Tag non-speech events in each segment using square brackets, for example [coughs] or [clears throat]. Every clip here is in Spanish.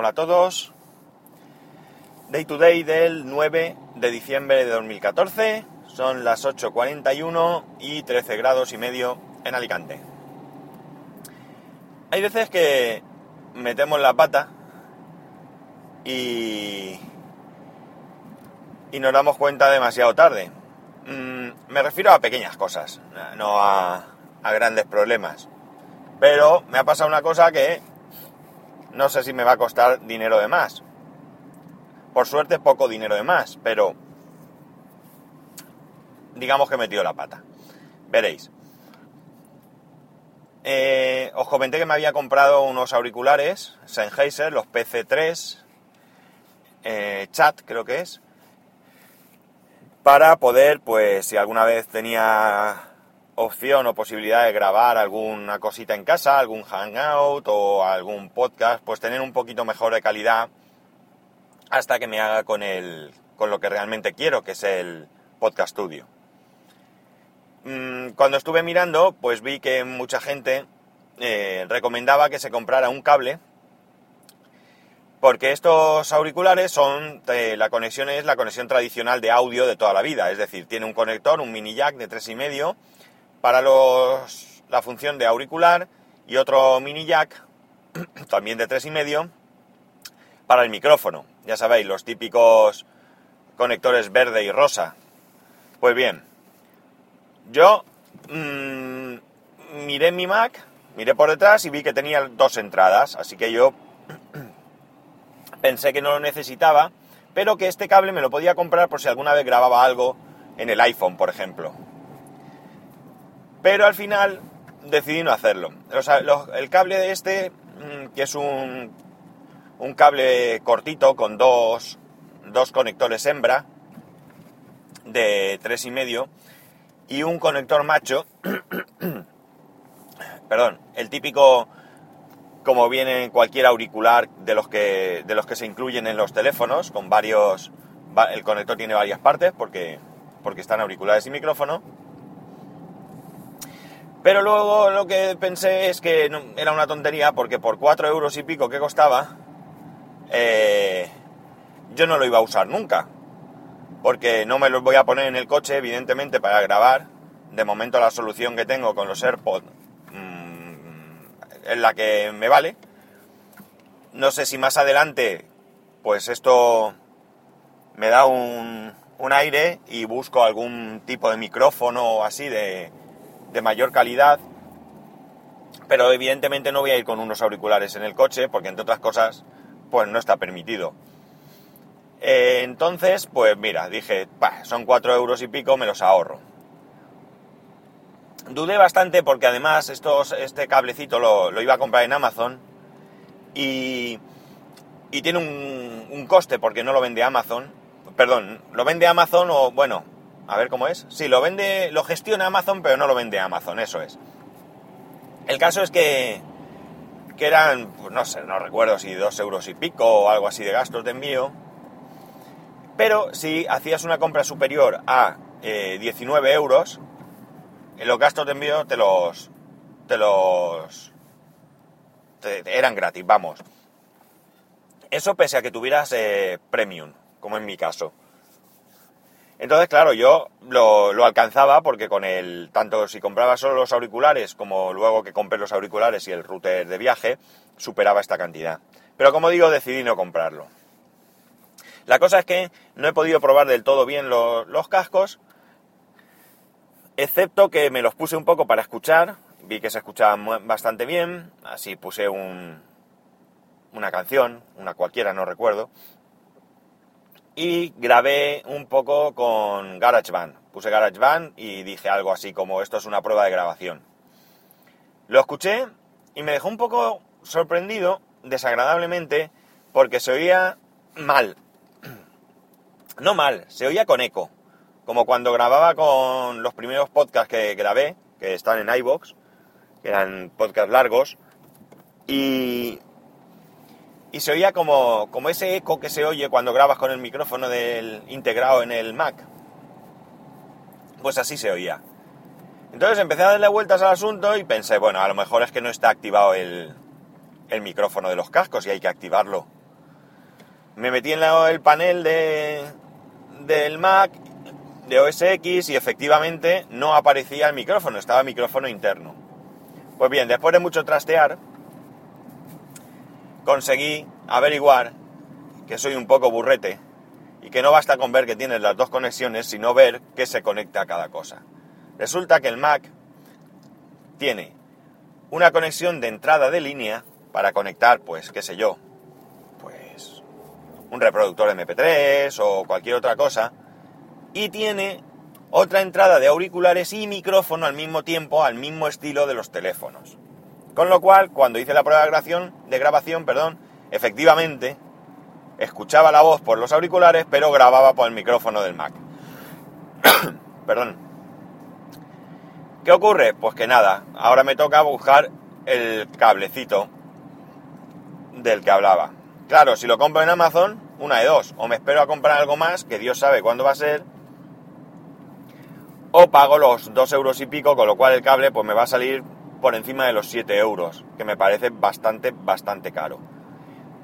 Hola a todos. Day to day del 9 de diciembre de 2014. Son las 8.41 y 13 grados y medio en Alicante. Hay veces que metemos la pata y, y nos damos cuenta demasiado tarde. Mm, me refiero a pequeñas cosas, no a, a grandes problemas. Pero me ha pasado una cosa que no sé si me va a costar dinero de más. Por suerte poco dinero de más, pero digamos que he metido la pata. Veréis. Eh, os comenté que me había comprado unos auriculares Sennheiser, los PC3 eh, Chat creo que es, para poder, pues si alguna vez tenía opción o posibilidad de grabar alguna cosita en casa, algún hangout o algún podcast, pues tener un poquito mejor de calidad hasta que me haga con el con lo que realmente quiero, que es el podcast studio. Mm, cuando estuve mirando, pues vi que mucha gente eh, recomendaba que se comprara un cable, porque estos auriculares son, eh, la conexión es la conexión tradicional de audio de toda la vida, es decir, tiene un conector, un mini jack de 3,5 para los, la función de auricular y otro mini jack, [clears throat] también de 3,5, para el micrófono. Ya sabéis, los típicos conectores verde y rosa. Pues bien, yo mmm, miré mi Mac, miré por detrás y vi que tenía dos entradas, así que yo [clears throat] pensé que no lo necesitaba, pero que este cable me lo podía comprar por si alguna vez grababa algo en el iPhone, por ejemplo. Pero al final decidí no hacerlo. El cable de este, mm, que es un, un cable cortito con dos, dos conectores hembra de tres y medio y un conector macho, [coughs] perdón, el típico como viene en cualquier auricular de los que de los que se incluyen en los teléfonos con varios el conector tiene varias partes porque porque están auriculares y micrófono pero luego lo que pensé es que era una tontería porque por 4 euros y pico que costaba, eh, yo no lo iba a usar nunca. Porque no me lo voy a poner en el coche, evidentemente, para grabar. De momento la solución que tengo con los AirPods mmm, es la que me vale. No sé si más adelante, pues esto me da un, un aire y busco algún tipo de micrófono así de, de mayor calidad, pero evidentemente no voy a ir con unos auriculares en el coche porque entre otras cosas pues no está permitido. Eh, entonces, pues mira, dije, son cuatro euros y pico, me los ahorro. Dudé bastante porque además este cablecito lo, iba a comprar en Amazon y, y tiene un coste porque no lo vende Amazon. Perdón, lo vende Amazon o bueno, a ver cómo es. Sí, lo vende, lo gestiona Amazon, pero no lo vende Amazon, eso es. El caso es que, que eran, pues no sé, no recuerdo si dos euros y pico o algo así de gastos de envío. Pero si hacías una compra superior a 19 eh, euros, eh, los gastos de envío te los. te los. eran gratis, vamos. Eso pese a que tuvieras eh, premium, como en mi caso. Entonces, claro, yo lo, alcanzaba porque con el, tanto si compraba solo los auriculares como luego que compré los auriculares y el router de viaje, superaba esta cantidad. Pero como digo, decidí no comprarlo. La cosa es que no he podido probar del todo bien los, cascos, excepto que me los puse un poco para escuchar, vi que se escuchaban bastante bien, así puse un, una canción, una cualquiera, no recuerdo, y grabé un poco con GarageBand. Puse GarageBand y dije algo así como esto es una prueba de grabación. Lo escuché y me dejó un poco sorprendido, desagradablemente, porque se oía mal. [clears throat] No mal, se oía con eco. Como cuando grababa con los primeros podcasts que grabé, que están en iBox, que eran podcasts largos, y y se oía como, como ese eco que se oye cuando grabas con el micrófono del integrado en el Mac. Pues así se oía. Entonces empecé a darle vueltas al asunto y pensé, bueno, a lo mejor es que no está activado el, el micrófono de los cascos y hay que activarlo me metí en el panel de, del Mac de OS X y efectivamente no aparecía el micrófono, estaba el micrófono interno. Pues bien, después de mucho trastear, conseguí averiguar que soy un poco burrete y que no basta con ver que tienes las dos conexiones, sino ver qué se conecta a cada cosa. Resulta que el Mac tiene una conexión de entrada de línea para conectar, pues, qué sé yo, pues un reproductor MP3 o cualquier otra cosa, y tiene otra entrada de auriculares y micrófono al mismo tiempo, al mismo estilo de los teléfonos. Con lo cual, cuando hice la prueba de grabación, de grabación, perdón, efectivamente escuchaba la voz por los auriculares, pero grababa por el micrófono del Mac. [coughs] perdón. ¿Qué ocurre? Pues que nada, ahora me toca buscar el cablecito del que hablaba. Claro, si lo compro en Amazon, una de dos. O me espero a comprar algo más, que Dios sabe cuándo va a ser. O pago los dos euros y pico, con lo cual el cable pues me va a salir por encima de los 7 euros, que me parece bastante, bastante caro.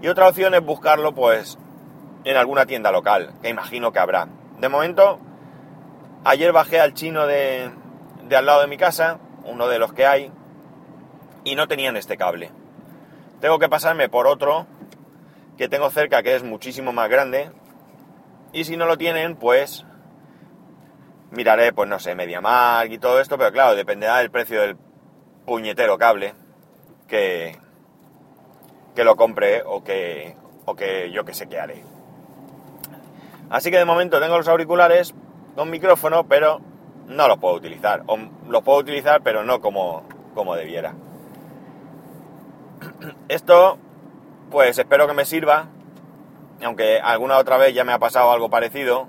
Y otra opción es buscarlo pues en alguna tienda local, que imagino que habrá. De momento, ayer bajé al chino de, de al lado de mi casa, uno de los que hay, y no tenían este cable. Tengo que pasarme por otro que tengo cerca que es muchísimo más grande. Y si no lo tienen, pues miraré, pues no sé, MediaMark y todo esto, pero claro, dependerá del precio del puñetero cable que, que lo compre o que, o que yo que sé qué haré. Así que de momento tengo los auriculares con micrófono, pero no los puedo utilizar. O los puedo utilizar, pero no como, como debiera. [clears throat] Esto, pues espero que me sirva, aunque alguna otra vez ya me ha pasado algo parecido,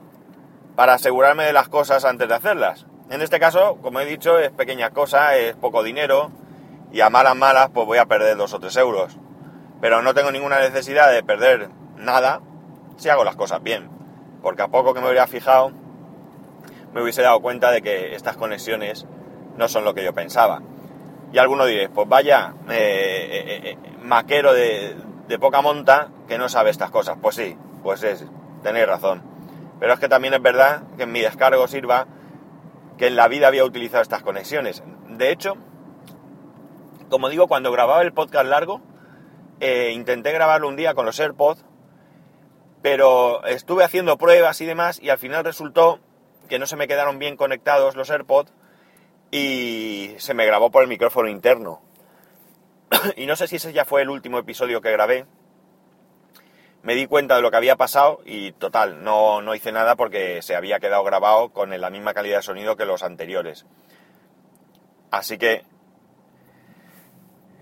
para asegurarme de las cosas antes de hacerlas. En este caso, como he dicho, es pequeña cosa, es poco dinero, y a malas malas pues voy a perder dos o tres euros. Pero no tengo ninguna necesidad de perder nada si hago las cosas bien. Porque a poco que me hubiera fijado, me hubiese dado cuenta de que estas conexiones no son lo que yo pensaba. Y alguno diréis, pues vaya, eh, eh, eh, maquero de, de, poca monta que no sabe estas cosas. Pues sí, pues es, tenéis razón. Pero es que también es verdad que en mi descargo sirva que en la vida había utilizado estas conexiones. De hecho, como digo, cuando grababa el podcast largo, intenté grabarlo un día con los AirPods, pero estuve haciendo pruebas y demás y al final resultó que no se me quedaron bien conectados los AirPods y se me grabó por el micrófono interno. [coughs] y no sé si ese ya fue el último episodio que grabé. Me di cuenta de lo que había pasado y total, no, no hice nada porque se había quedado grabado con la misma calidad de sonido que los anteriores. Así que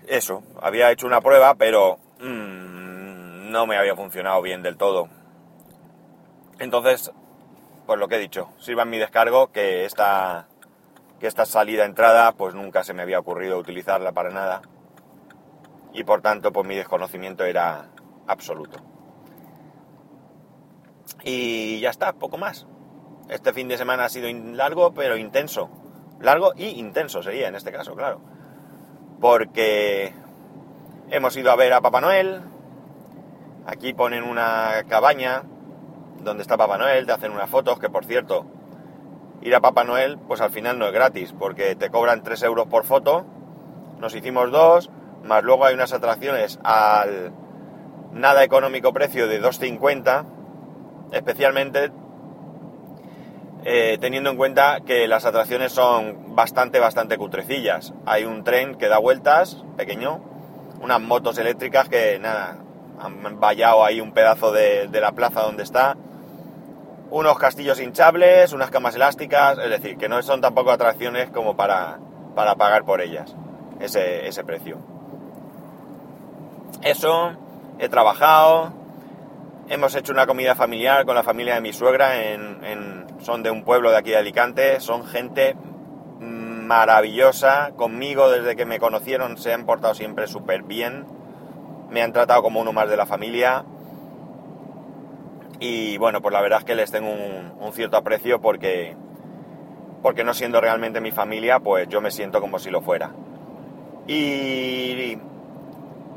eso, había hecho una prueba, pero mmm, no me había funcionado bien del todo. Entonces, pues lo que he dicho, sirva en mi descargo que esta, que esta salida-entrada pues nunca se me había ocurrido utilizarla para nada y por tanto pues mi desconocimiento era absoluto. Y ya está, poco más. Este fin de semana ha sido largo pero intenso. Largo y intenso sería en este caso, claro. Porque hemos ido a ver a Papá Noel. Aquí ponen una cabaña donde está Papá Noel, te hacen unas fotos, que por cierto, ir a Papá Noel, pues al final no es gratis, porque te cobran 3 euros por foto, nos hicimos dos, más luego hay unas atracciones al nada económico precio de 2,50, especialmente eh, teniendo en cuenta que las atracciones son bastante, bastante cutrecillas. Hay un tren que da vueltas, pequeño, unas motos eléctricas que nada, han vallado ahí un pedazo de, de la plaza donde está, unos castillos hinchables, unas camas elásticas, es decir, que no son tampoco atracciones como para, para pagar por ellas ese, ese precio. Eso, he trabajado, hemos hecho una comida familiar con la familia de mi suegra, en, son de un pueblo de aquí de Alicante, son gente maravillosa, conmigo desde que me conocieron se han portado siempre súper bien, me han tratado como uno más de la familia, y bueno, pues la verdad es que les tengo un, cierto aprecio porque, porque no siendo realmente mi familia, pues yo me siento como si lo fuera. Y,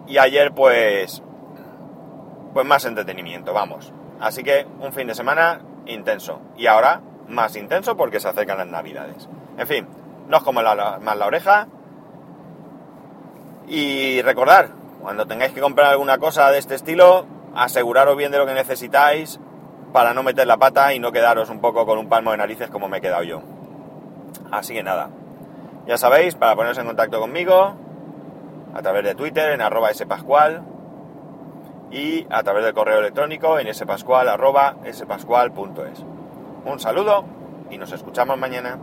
y ayer pues pues más entretenimiento, vamos. Así que un fin de semana intenso. Y ahora más intenso porque se acercan las navidades. En fin, no os como la, más la oreja. Y recordar, cuando tengáis que comprar alguna cosa de este estilo, aseguraros bien de lo que necesitáis para no meter la pata y no quedaros un poco con un palmo de narices como me he quedado yo. Así que nada, ya sabéis, para poneros en contacto conmigo, a través de Twitter en arroba spascual y a través del correo electrónico en spascual.es. Un saludo y nos escuchamos mañana.